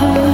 Oh.